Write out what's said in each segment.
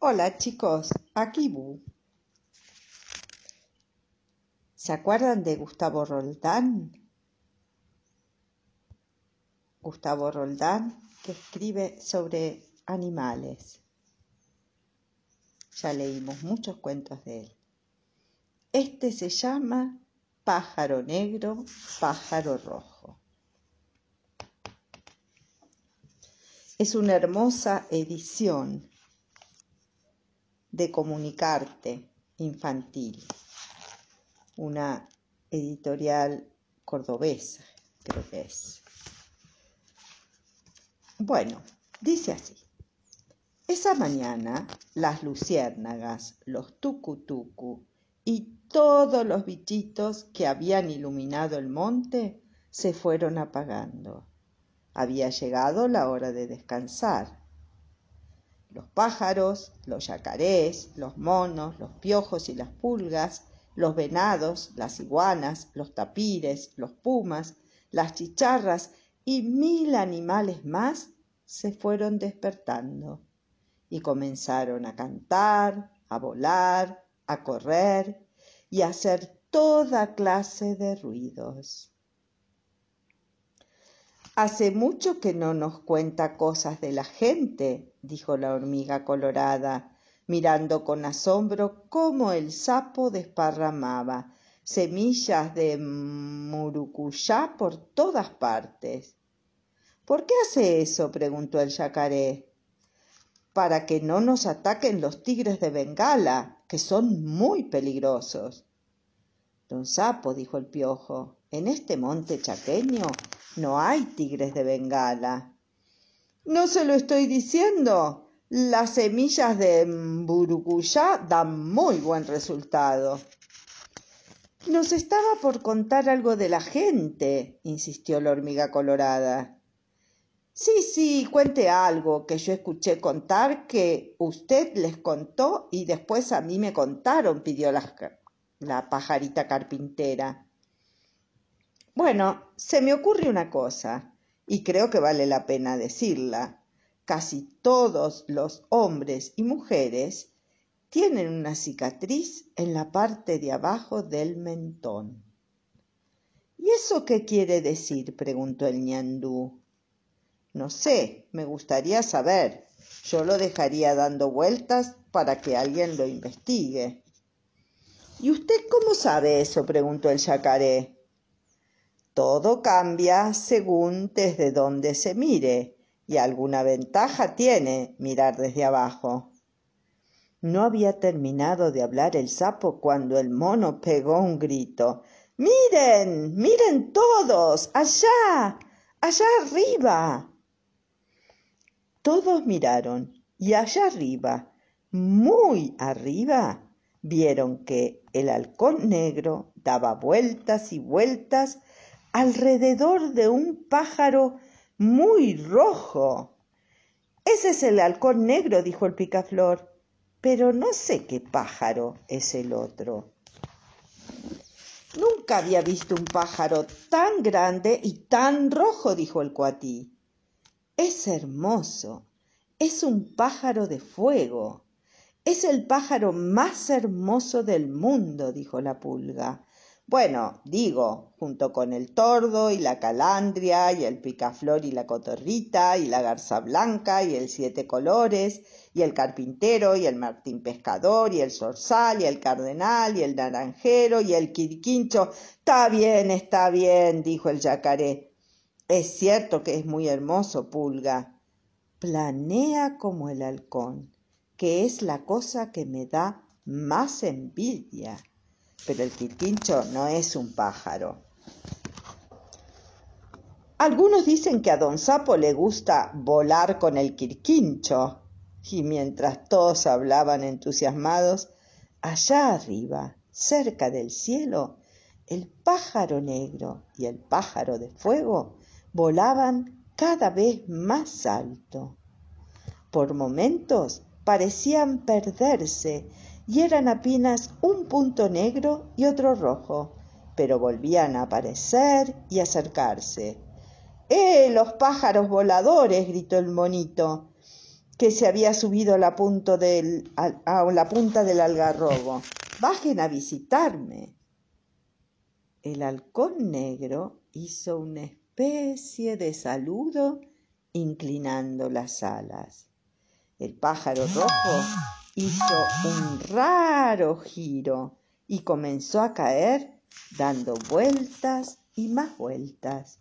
Hola chicos, aquí Bu. ¿Se acuerdan de Gustavo Roldán? Gustavo Roldán, que escribe sobre animales. Ya leímos muchos cuentos de él. Este se llama Pájaro Negro, Pájaro Rojo. Es una hermosa edición de Comunicarte Infantil, una editorial cordobesa, creo que es. Bueno, dice así. Esa mañana las luciérnagas, los tucutucu y todos los bichitos que habían iluminado el monte se fueron apagando. Había llegado la hora de descansar los pájaros, los yacarés, los monos, los piojos y las pulgas, los venados, las iguanas, los tapires, los pumas, las chicharras y mil animales más se fueron despertando y comenzaron a cantar, a volar, a correr y a hacer toda clase de ruidos. Hace mucho que no nos cuenta cosas de la gente, dijo la hormiga colorada, mirando con asombro cómo el sapo desparramaba semillas de murucuyá por todas partes. ¿Por qué hace eso? preguntó el yacaré. Para que no nos ataquen los tigres de Bengala, que son muy peligrosos. Don Sapo, dijo el piojo, en este monte chaqueño no hay tigres de Bengala. No se lo estoy diciendo. Las semillas de Mburucuyá dan muy buen resultado. Nos estaba por contar algo de la gente, insistió la hormiga colorada. Sí, sí, cuente algo que yo escuché contar que usted les contó y después a mí me contaron, pidió la pajarita carpintera. Bueno, se me ocurre una cosa, y creo que vale la pena decirla. Casi todos los hombres y mujeres tienen una cicatriz en la parte de abajo del mentón. ¿Y eso qué quiere decir? preguntó el ñandú. No sé, me gustaría saber. Yo lo dejaría dando vueltas para que alguien lo investigue. ¿Y usted cómo sabe eso? preguntó el yacaré. Todo cambia según desde donde se mire, y alguna ventaja tiene mirar desde abajo. No había terminado de hablar el sapo cuando el mono pegó un grito. Miren, miren todos, allá, allá arriba. Todos miraron y allá arriba, muy arriba, vieron que el halcón negro daba vueltas y vueltas alrededor de un pájaro muy rojo. Ese es el halcón negro, dijo el picaflor, pero no sé qué pájaro es el otro. Nunca había visto un pájaro tan grande y tan rojo, dijo el cuatí. Es hermoso, es un pájaro de fuego. Es el pájaro más hermoso del mundo, dijo la pulga. Bueno, digo, junto con el tordo y la calandria y el picaflor y la cotorrita y la garza blanca y el siete colores y el carpintero y el martín pescador y el zorzal y el cardenal y el naranjero y el quirquincho. Está bien, está bien, dijo el yacaré. Es cierto que es muy hermoso, pulga. Planea como el halcón, que es la cosa que me da más envidia pero el quirquincho no es un pájaro. Algunos dicen que a don Sapo le gusta volar con el quirquincho, y mientras todos hablaban entusiasmados, allá arriba, cerca del cielo, el pájaro negro y el pájaro de fuego volaban cada vez más alto. Por momentos parecían perderse y eran apenas un punto negro y otro rojo, pero volvían a aparecer y acercarse. ¡Eh, los pájaros voladores! gritó el monito. que se había subido a la, del, a la punta del algarrobo. Bajen a visitarme. El halcón negro hizo una especie de saludo inclinando las alas. El pájaro rojo hizo un raro giro y comenzó a caer dando vueltas y más vueltas.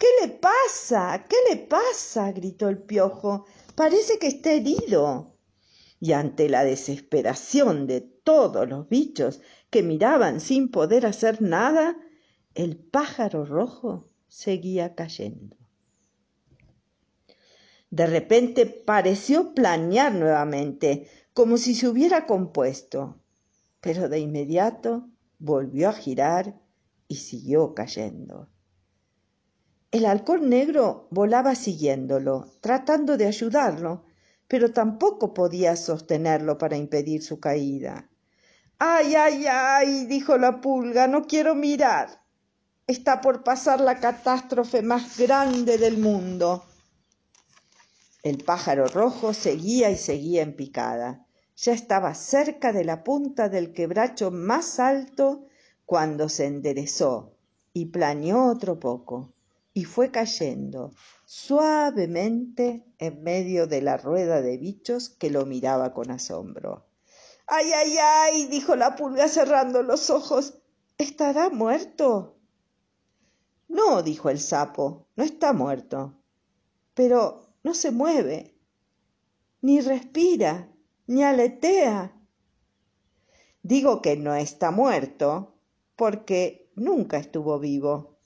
¿Qué le pasa? ¿Qué le pasa? gritó el piojo. Parece que está herido. Y ante la desesperación de todos los bichos que miraban sin poder hacer nada, el pájaro rojo seguía cayendo. De repente pareció planear nuevamente, como si se hubiera compuesto, pero de inmediato volvió a girar y siguió cayendo. El halcón negro volaba siguiéndolo, tratando de ayudarlo, pero tampoco podía sostenerlo para impedir su caída. Ay, ay, ay, dijo la pulga, no quiero mirar. Está por pasar la catástrofe más grande del mundo. El pájaro rojo seguía y seguía en picada. Ya estaba cerca de la punta del quebracho más alto cuando se enderezó y planeó otro poco y fue cayendo suavemente en medio de la rueda de bichos que lo miraba con asombro. ¡Ay, ay, ay! dijo la pulga cerrando los ojos. ¿Estará muerto? No, dijo el sapo, no está muerto. Pero no se mueve, ni respira, ni aletea. Digo que no está muerto porque nunca estuvo vivo.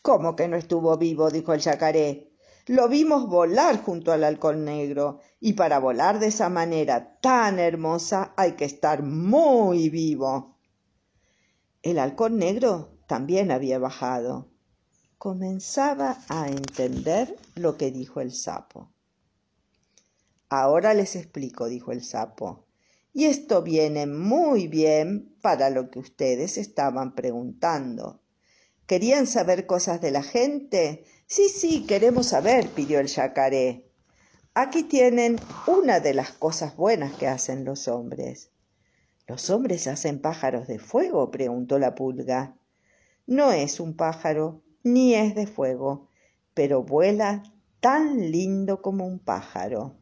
¿Cómo que no estuvo vivo? dijo el yacaré. Lo vimos volar junto al halcón negro, y para volar de esa manera tan hermosa hay que estar muy vivo. El halcón negro también había bajado comenzaba a entender lo que dijo el sapo. Ahora les explico, dijo el sapo. Y esto viene muy bien para lo que ustedes estaban preguntando. ¿Querían saber cosas de la gente? Sí, sí, queremos saber, pidió el yacaré. Aquí tienen una de las cosas buenas que hacen los hombres. ¿Los hombres hacen pájaros de fuego? preguntó la pulga. No es un pájaro, ni es de fuego, pero vuela tan lindo como un pájaro.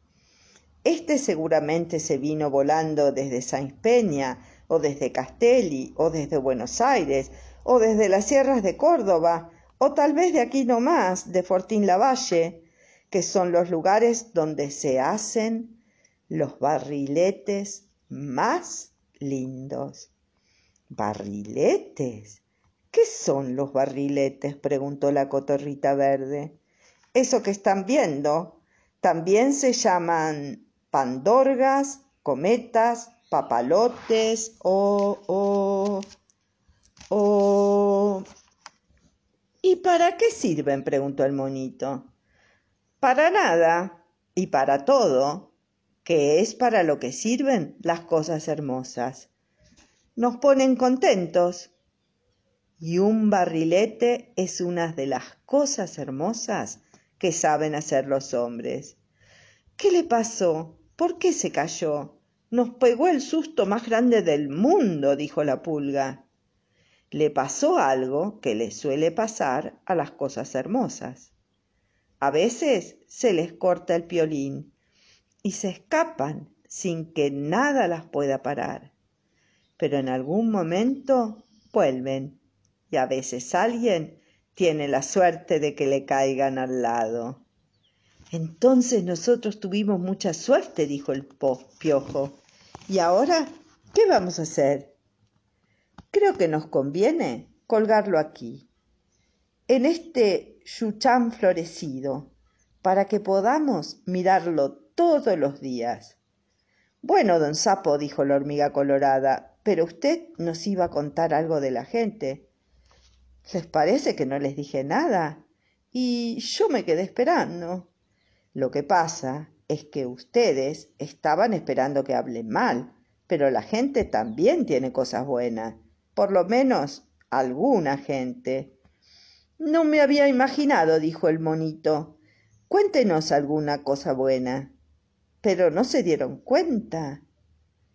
Este seguramente se vino volando desde Sáenz Peña, o desde Castelli, o desde Buenos Aires, o desde las sierras de Córdoba, o tal vez de aquí nomás, de Fortín Lavalle, que son los lugares donde se hacen los barriletes más lindos. ¿Barriletes? ¿Qué son los barriletes? preguntó la cotorrita verde. Eso que están viendo. También se llaman pandorgas, cometas, papalotes o... o... o... ¿Y para qué sirven? preguntó el monito. Para nada y para todo, que es para lo que sirven las cosas hermosas. Nos ponen contentos y un barrilete es una de las cosas hermosas que saben hacer los hombres. ¿Qué le pasó? ¿Por qué se cayó? Nos pegó el susto más grande del mundo, dijo la pulga. Le pasó algo que le suele pasar a las cosas hermosas. A veces se les corta el piolín y se escapan sin que nada las pueda parar. Pero en algún momento vuelven a veces alguien tiene la suerte de que le caigan al lado. Entonces nosotros tuvimos mucha suerte, dijo el piojo. ¿Y ahora qué vamos a hacer? Creo que nos conviene colgarlo aquí, en este yuchán florecido, para que podamos mirarlo todos los días. Bueno, don Sapo, dijo la hormiga colorada, pero usted nos iba a contar algo de la gente. ¿Les parece que no les dije nada? Y yo me quedé esperando. Lo que pasa es que ustedes estaban esperando que hable mal, pero la gente también tiene cosas buenas, por lo menos alguna gente. No me había imaginado, dijo el monito. Cuéntenos alguna cosa buena. Pero no se dieron cuenta.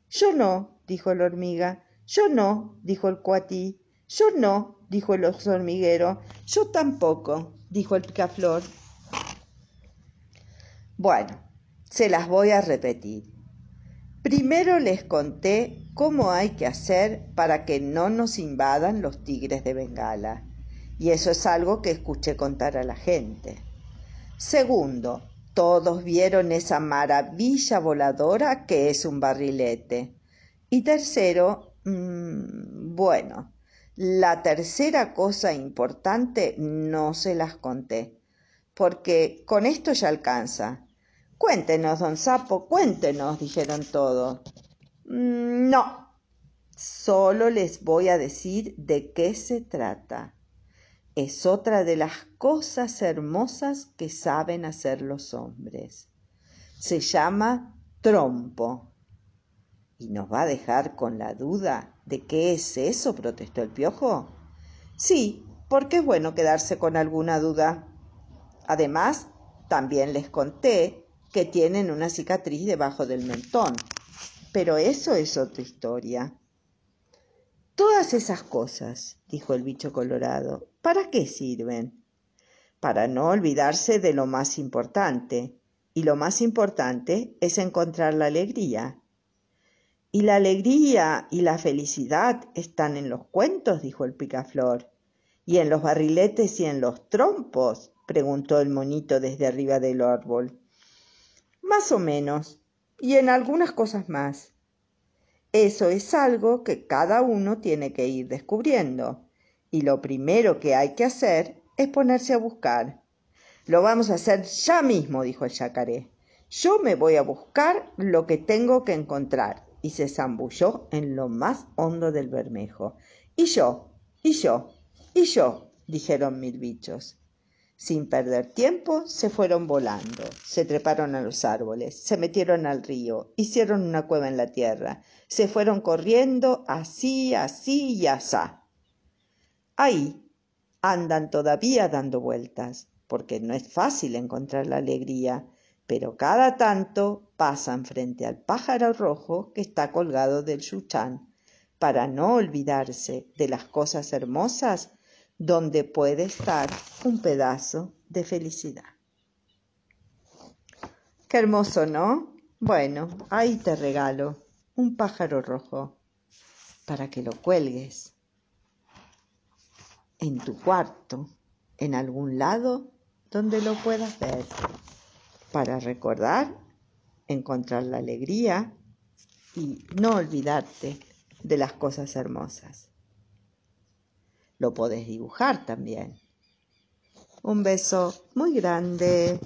Yo no, dijo la hormiga. Yo no, dijo el cuatí. Yo no, dijo el oso hormiguero. Yo tampoco, dijo el picaflor. Bueno, se las voy a repetir. Primero les conté cómo hay que hacer para que no nos invadan los tigres de Bengala. Y eso es algo que escuché contar a la gente. Segundo, todos vieron esa maravilla voladora que es un barrilete. Y tercero, mmm, bueno, la tercera cosa importante no se las conté, porque con esto ya alcanza. Cuéntenos, don Sapo, cuéntenos, dijeron todos. Mm, no, solo les voy a decir de qué se trata. Es otra de las cosas hermosas que saben hacer los hombres. Se llama trompo. ¿Y nos va a dejar con la duda de qué es eso? protestó el piojo. Sí, porque es bueno quedarse con alguna duda. Además, también les conté que tienen una cicatriz debajo del mentón. Pero eso es otra historia. Todas esas cosas, dijo el bicho colorado, ¿para qué sirven? Para no olvidarse de lo más importante, y lo más importante es encontrar la alegría. Y la alegría y la felicidad están en los cuentos, dijo el picaflor. ¿Y en los barriletes y en los trompos? preguntó el monito desde arriba del árbol. Más o menos, y en algunas cosas más. Eso es algo que cada uno tiene que ir descubriendo, y lo primero que hay que hacer es ponerse a buscar. Lo vamos a hacer ya mismo, dijo el yacaré. Yo me voy a buscar lo que tengo que encontrar, y se zambulló en lo más hondo del bermejo. Y yo, y yo, y yo, dijeron mil bichos. Sin perder tiempo, se fueron volando, se treparon a los árboles, se metieron al río, hicieron una cueva en la tierra, se fueron corriendo así, así y asá. Ahí andan todavía dando vueltas, porque no es fácil encontrar la alegría, pero cada tanto pasan frente al pájaro rojo que está colgado del yuchán, para no olvidarse de las cosas hermosas donde puede estar un pedazo de felicidad. Qué hermoso, ¿no? Bueno, ahí te regalo un pájaro rojo para que lo cuelgues en tu cuarto, en algún lado donde lo puedas ver, para recordar, encontrar la alegría y no olvidarte de las cosas hermosas. Lo podés dibujar también. Un beso muy grande.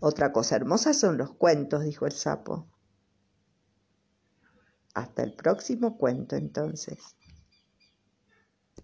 Otra cosa hermosa son los cuentos, dijo el sapo. Hasta el próximo cuento entonces.